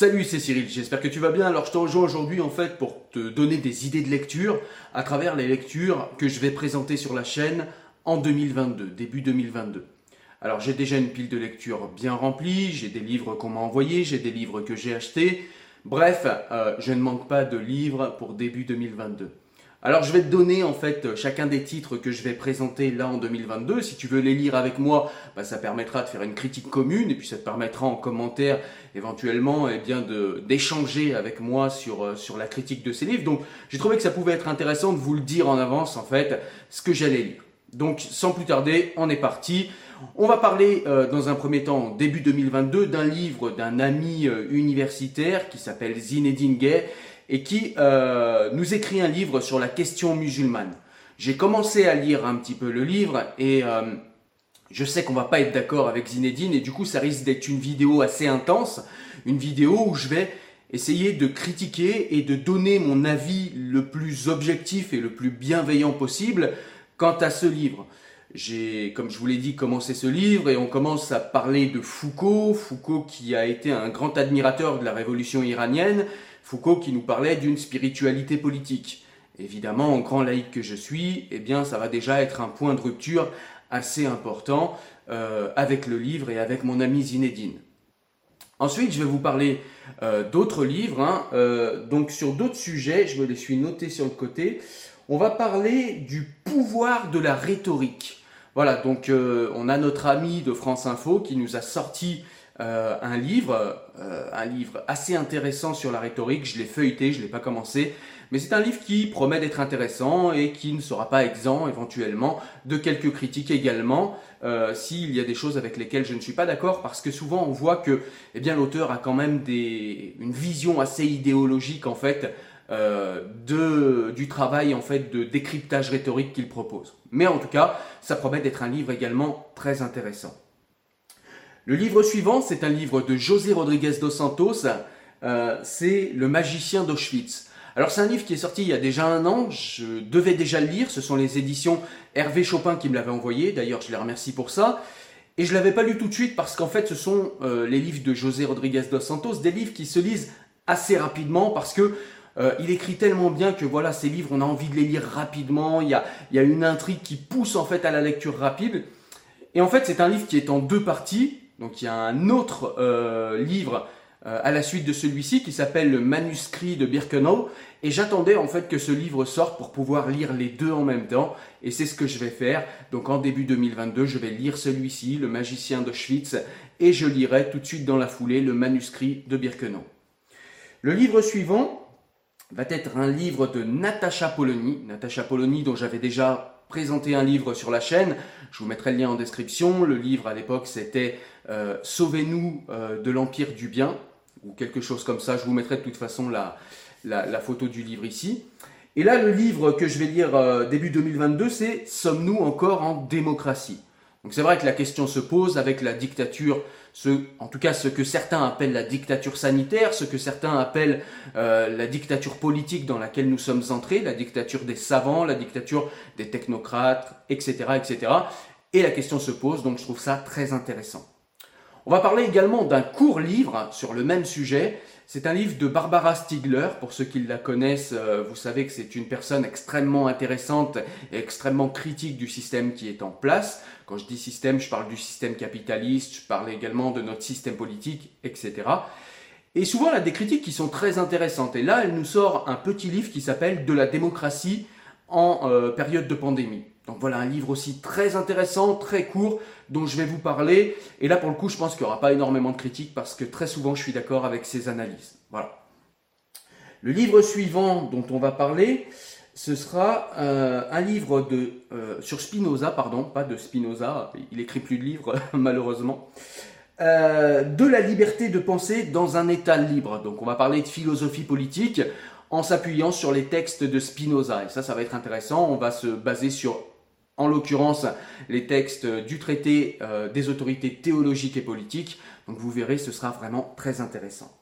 Salut, c'est Cyril, j'espère que tu vas bien. Alors je te rejoins aujourd'hui en fait pour te donner des idées de lecture à travers les lectures que je vais présenter sur la chaîne en 2022, début 2022. Alors j'ai déjà une pile de lecture bien remplie, j'ai des livres qu'on m'a envoyés, j'ai des livres que j'ai achetés. Bref, euh, je ne manque pas de livres pour début 2022. Alors je vais te donner en fait chacun des titres que je vais présenter là en 2022. Si tu veux les lire avec moi, bah, ça permettra de faire une critique commune et puis ça te permettra en commentaire éventuellement eh bien d'échanger avec moi sur euh, sur la critique de ces livres. Donc j'ai trouvé que ça pouvait être intéressant de vous le dire en avance en fait ce que j'allais lire. Donc sans plus tarder, on est parti. On va parler euh, dans un premier temps, début 2022, d'un livre d'un ami euh, universitaire qui s'appelle Zinedine Gay et qui euh, nous écrit un livre sur la question musulmane. J'ai commencé à lire un petit peu le livre et euh, je sais qu'on va pas être d'accord avec Zinedine et du coup ça risque d'être une vidéo assez intense, une vidéo où je vais essayer de critiquer et de donner mon avis le plus objectif et le plus bienveillant possible quant à ce livre. J'ai, comme je vous l'ai dit, commencé ce livre et on commence à parler de Foucault, Foucault qui a été un grand admirateur de la révolution iranienne, Foucault qui nous parlait d'une spiritualité politique. Évidemment, en grand laïc que je suis, eh bien, ça va déjà être un point de rupture assez important euh, avec le livre et avec mon ami Zinedine. Ensuite, je vais vous parler euh, d'autres livres, hein. euh, donc sur d'autres sujets, je me les suis notés sur le côté. On va parler du pouvoir de la rhétorique. Voilà, donc on a notre ami de France Info qui nous a sorti euh, un livre, euh, un livre assez intéressant sur la rhétorique. Je l'ai feuilleté, je l'ai pas commencé, mais c'est un livre qui promet d'être intéressant et qui ne sera pas exempt éventuellement de quelques critiques également. Euh, s'il y a des choses avec lesquelles je ne suis pas d'accord, parce que souvent on voit que, eh l'auteur a quand même une vision assez idéologique en fait du travail en fait de décryptage rhétorique qu'il propose. Mais en tout cas, ça promet d'être un livre également très intéressant. Le livre suivant, c'est un livre de José Rodriguez dos Santos, euh, c'est Le magicien d'Auschwitz. Alors c'est un livre qui est sorti il y a déjà un an, je devais déjà le lire, ce sont les éditions Hervé Chopin qui me l'avaient envoyé, d'ailleurs je les remercie pour ça. Et je ne l'avais pas lu tout de suite parce qu'en fait ce sont euh, les livres de José Rodriguez dos Santos, des livres qui se lisent assez rapidement parce que euh, il écrit tellement bien que voilà ces livres on a envie de les lire rapidement, il y a, il y a une intrigue qui pousse en fait à la lecture rapide. Et en fait c'est un livre qui est en deux parties, donc il y a un autre euh, livre euh, à la suite de celui-ci qui s'appelle Le manuscrit de Birkenau. Et j'attendais en fait que ce livre sorte pour pouvoir lire les deux en même temps. Et c'est ce que je vais faire. Donc en début 2022, je vais lire celui-ci, Le magicien d'Auschwitz, et je lirai tout de suite dans la foulée le manuscrit de Birkenau. Le livre suivant va être un livre de Natacha Polony. Natacha Polony dont j'avais déjà présenté un livre sur la chaîne. Je vous mettrai le lien en description. Le livre à l'époque c'était euh, Sauvez-nous euh, de l'Empire du Bien, ou quelque chose comme ça. Je vous mettrai de toute façon la, la, photo du livre ici. Et là, le livre que je vais lire euh, début 2022, c'est Sommes-nous encore en démocratie Donc c'est vrai que la question se pose avec la dictature, en tout cas ce que certains appellent la dictature sanitaire, ce que certains appellent la dictature politique dans laquelle nous sommes entrés, la dictature des savants, la dictature des technocrates, etc. etc. Et la question se pose, donc je trouve ça très intéressant. On va parler également d'un court livre sur le même sujet. C'est un livre de Barbara Stiegler. Pour ceux qui la connaissent, euh, vous savez que c'est une personne extrêmement intéressante et extrêmement critique du système qui est en place. Quand je dis système, je parle du système capitaliste, je parle également de notre système politique, etc. Et souvent, elle a des critiques qui sont très intéressantes. Et là, elle nous sort un petit livre qui s'appelle De la démocratie en euh, période de pandémie. Donc voilà un livre aussi très intéressant, très court, dont je vais vous parler. Et là, pour le coup, je pense qu'il n'y aura pas énormément de critiques parce que très souvent, je suis d'accord avec ses analyses. Voilà. Le livre suivant dont on va parler, ce sera euh, un livre de, euh, sur Spinoza, pardon, pas de Spinoza, il écrit plus de livres malheureusement, de la liberté de penser dans un état libre. Donc on va parler de philosophie politique en s'appuyant sur les textes de Spinoza. Et ça, ça va être intéressant. On va se baser sur en l'occurrence les textes du traité euh, des autorités théologiques et politiques. Donc vous verrez, ce sera vraiment très intéressant.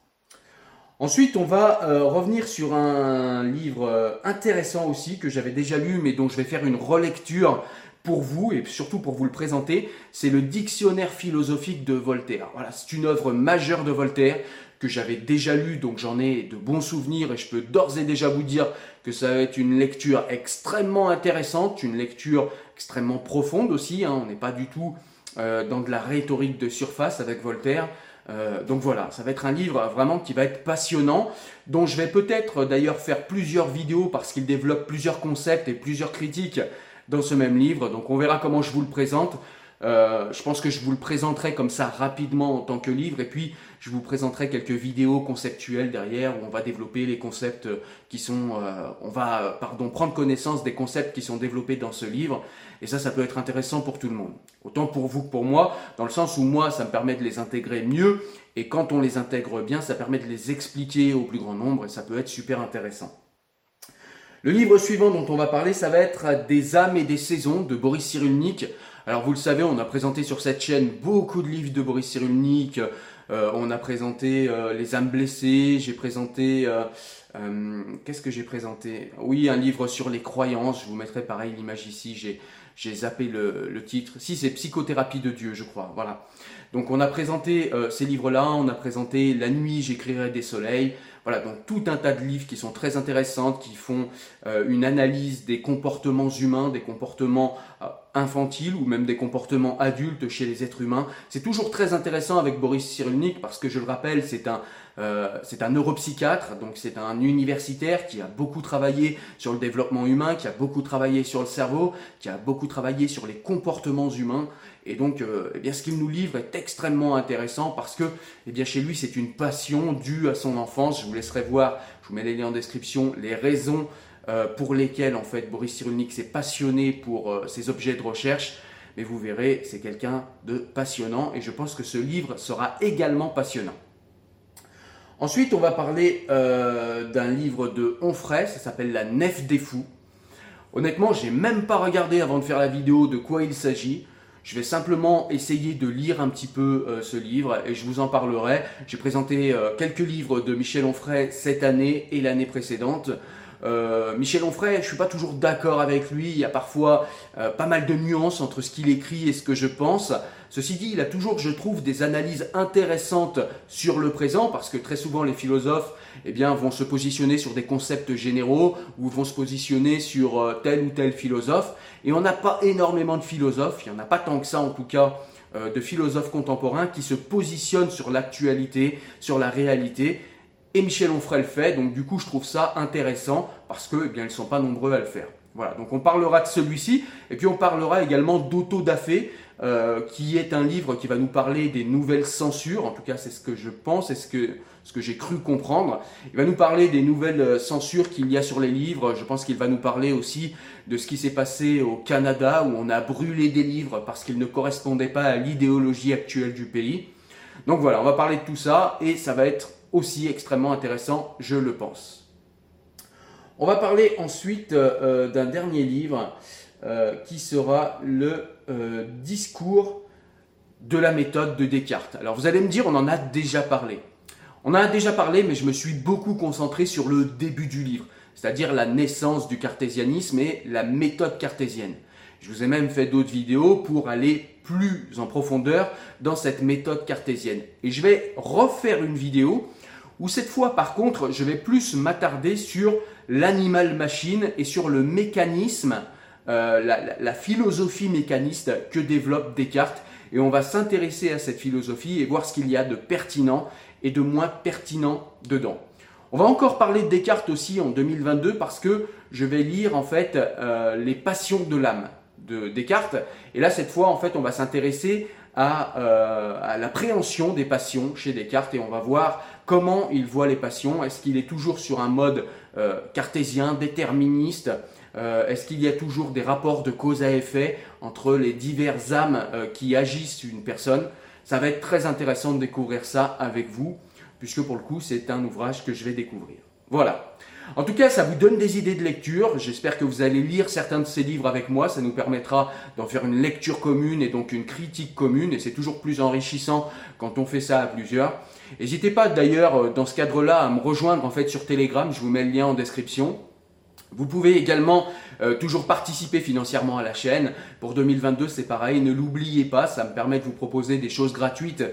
Ensuite, on va euh, revenir sur un livre euh, intéressant aussi que j'avais déjà lu, mais dont je vais faire une relecture pour vous et surtout pour vous le présenter. C'est le Dictionnaire philosophique de Voltaire. Voilà, c'est une œuvre majeure de Voltaire que j'avais déjà lu, donc j'en ai de bons souvenirs et je peux d'ores et déjà vous dire que ça va être une lecture extrêmement intéressante, une lecture extrêmement profonde aussi. Hein. On n'est pas du tout euh, dans de la rhétorique de surface avec Voltaire. Euh, donc voilà, ça va être un livre vraiment qui va être passionnant, dont je vais peut-être d'ailleurs faire plusieurs vidéos parce qu'il développe plusieurs concepts et plusieurs critiques dans ce même livre. Donc on verra comment je vous le présente. Euh, je pense que je vous le présenterai comme ça rapidement en tant que livre et puis je vous présenterai quelques vidéos conceptuelles derrière où on va développer les concepts qui sont, euh, on va pardon prendre connaissance des concepts qui sont développés dans ce livre et ça, ça peut être intéressant pour tout le monde. Autant pour vous que pour moi, dans le sens où moi, ça me permet de les intégrer mieux et quand on les intègre bien, ça permet de les expliquer au plus grand nombre et ça peut être super intéressant. Le livre suivant dont on va parler, ça va être Des âmes et des saisons de Boris Cyrulnik. Alors vous le savez, on a présenté sur cette chaîne beaucoup de livres de Boris Cyrulnik. Euh, on a présenté euh, Les âmes blessées, j'ai présenté... Euh, qu'est-ce que j'ai présenté? Oui, un livre sur les croyances. Je vous mettrai pareil l'image ici. J'ai zappé le, titre. Si, c'est Psychothérapie de Dieu, je crois. Voilà. Donc, on a présenté ces livres-là. On a présenté La nuit, j'écrirai des soleils. Voilà, donc tout un tas de livres qui sont très intéressants, qui font une analyse des comportements humains, des comportements infantiles ou même des comportements adultes chez les êtres humains. C'est toujours très intéressant avec Boris Cyrulnik parce que je le rappelle, c'est un, euh, c'est un neuropsychiatre, donc c'est un universitaire qui a beaucoup travaillé sur le développement humain, qui a beaucoup travaillé sur le cerveau, qui a beaucoup travaillé sur les comportements humains. Et donc, euh, eh bien, ce qu'il nous livre est extrêmement intéressant parce que, eh chez lui, c'est une passion due à son enfance. Je vous laisserai voir, je vous mets les liens en description, les raisons pour lesquelles, en fait, Boris Cyrulnik s'est passionné pour euh, ces objets de recherche. Mais vous verrez, c'est quelqu'un de passionnant et je pense que ce livre sera également passionnant. Ensuite, on va parler d'un livre de Onfray, ça s'appelle La Nef des Fous. Honnêtement, j'ai même pas regardé avant de faire la vidéo de quoi il s'agit. Je vais simplement essayer de lire un petit peu euh, ce livre et je vous en parlerai. J'ai présenté euh, quelques livres de Michel Onfray cette année et l'année précédente. Euh, Michel Onfray, je suis pas toujours d'accord avec lui. Il y a parfois euh, pas mal de nuances entre ce qu'il écrit et ce que je pense. Ceci dit, il a toujours, je trouve, des analyses intéressantes sur le présent parce que très souvent les philosophes, eh bien, vont se positionner sur des concepts généraux ou vont se positionner sur euh, tel ou tel philosophe. Et on n'a pas énormément de philosophes. Il y en a pas tant que ça, en tout cas de philosophes contemporains qui se positionnent sur l'actualité, sur la réalité et Michel Onfray le fait, donc du coup je trouve ça intéressant parce que eh bien, ils ne sont pas nombreux à le faire. Voilà, donc on parlera de celui-ci, et puis on parlera également d'Auto Dafé, euh, qui est un livre qui va nous parler des nouvelles censures, en tout cas c'est ce que je pense, et ce que, ce que j'ai cru comprendre. Il va nous parler des nouvelles euh, censures qu'il y a sur les livres, je pense qu'il va nous parler aussi de ce qui s'est passé au Canada, où on a brûlé des livres parce qu'ils ne correspondaient pas à l'idéologie actuelle du pays. Donc voilà, on va parler de tout ça, et ça va être aussi extrêmement intéressant, je le pense. On va parler ensuite euh, euh, d'un dernier livre euh, qui sera le discours de la méthode de Descartes. Alors vous allez me dire, on en a déjà parlé. On en a déjà parlé, mais je me suis beaucoup concentré sur le début du livre, c'est-à-dire la naissance du cartésianisme et la méthode cartésienne. Je vous ai même fait d'autres vidéos pour aller plus en profondeur dans cette méthode cartésienne. Et je vais refaire une vidéo où cette fois par contre je vais plus m'attarder sur l'animal machine et sur le mécanisme, euh, la, philosophie mécaniste que développe Descartes et on va s'intéresser à cette philosophie et voir ce qu'il y a de pertinent et de moins pertinent dedans. On va encore parler de Descartes aussi en 2022 parce que je vais lire en fait euh, les passions de l'âme de Descartes et là cette fois en fait on va s'intéresser à, euh, à l'appréhension des passions chez Descartes et on va voir comment il voit les passions. Est-ce qu'il est toujours sur un mode euh, cartésien, déterministe? Euh, Est-ce qu'il y a toujours des rapports de cause à effet entre les diverses âmes euh, qui agissent une personne? Ça va être très intéressant de découvrir ça avec vous, puisque pour le coup, c'est un ouvrage que je vais découvrir. Voilà. En tout cas, ça vous donne des idées de lecture. J'espère que vous allez lire certains de ces livres avec moi. Ça nous permettra d'en faire une lecture commune et donc une critique commune. Et c'est toujours plus enrichissant quand on fait ça à plusieurs. N'hésitez pas d'ailleurs euh, dans ce cadre-là à me rejoindre en fait sur Telegram, je vous mets le lien en description. Vous pouvez également euh, toujours participer financièrement à la chaîne. Pour 2022, c'est pareil, ne l'oubliez pas, ça me permet de vous proposer des choses gratuites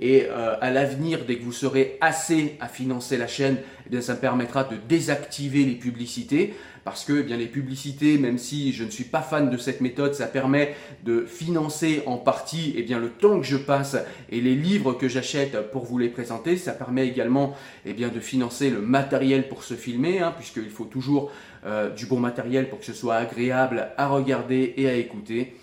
Et euh, à l'avenir, dès que vous serez assez à financer la chaîne, eh bien, ça me permettra de désactiver les publicités. Parce que eh bien, les publicités, même si je ne suis pas fan de cette méthode, ça permet de financer en partie eh bien, le temps que je passe et les livres que j'achète pour vous les présenter. Ça permet également eh bien, de financer le matériel pour se filmer, hein, puisqu'il faut toujours euh, du bon matériel pour que ce soit agréable à regarder et à écouter.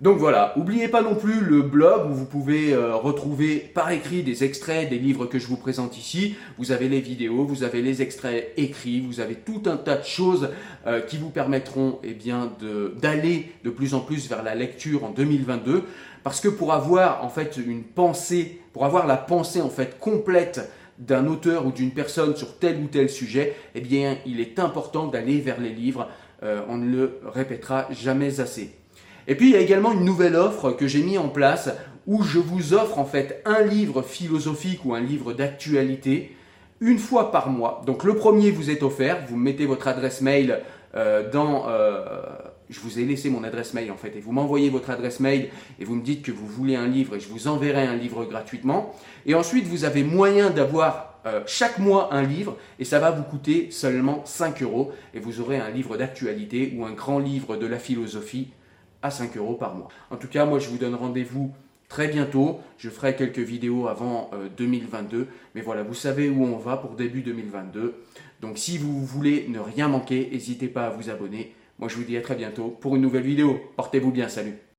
Donc voilà, n'oubliez pas non plus le blog où vous pouvez euh, retrouver par écrit des extraits des livres que je vous présente ici. Vous avez les vidéos, vous avez les extraits écrits, vous avez tout un tas de choses euh, qui vous permettront eh bien, d'aller de, plus en plus vers la lecture en 2022. Parce que pour avoir en fait une pensée, pour avoir la pensée en fait complète d'un auteur ou d'une personne sur tel ou tel sujet, eh bien il est important d'aller vers les livres. Euh, on ne le répétera jamais assez. Et puis il y a également une nouvelle offre que j'ai mis en place où je vous offre en fait un livre philosophique ou un livre d'actualité une fois par mois. Donc le premier vous est offert, vous mettez votre adresse mail euh, dans... Euh, je vous ai laissé mon adresse mail en fait et vous m'envoyez votre adresse mail et vous me dites que vous voulez un livre et je vous enverrai un livre gratuitement. Et ensuite vous avez moyen d'avoir euh, chaque mois un livre et ça va vous coûter seulement 5 euros et vous aurez un livre d'actualité ou un grand livre de la philosophie à 5 euros par mois. En tout cas, moi je vous donne rendez-vous très bientôt. Je ferai quelques vidéos avant 2022. Euh, Mais voilà, vous savez où on va pour début 2022. Donc si vous voulez ne rien manquer, n'hésitez pas à vous abonner. Moi je vous dis à très bientôt pour une nouvelle vidéo. Portez-vous bien, salut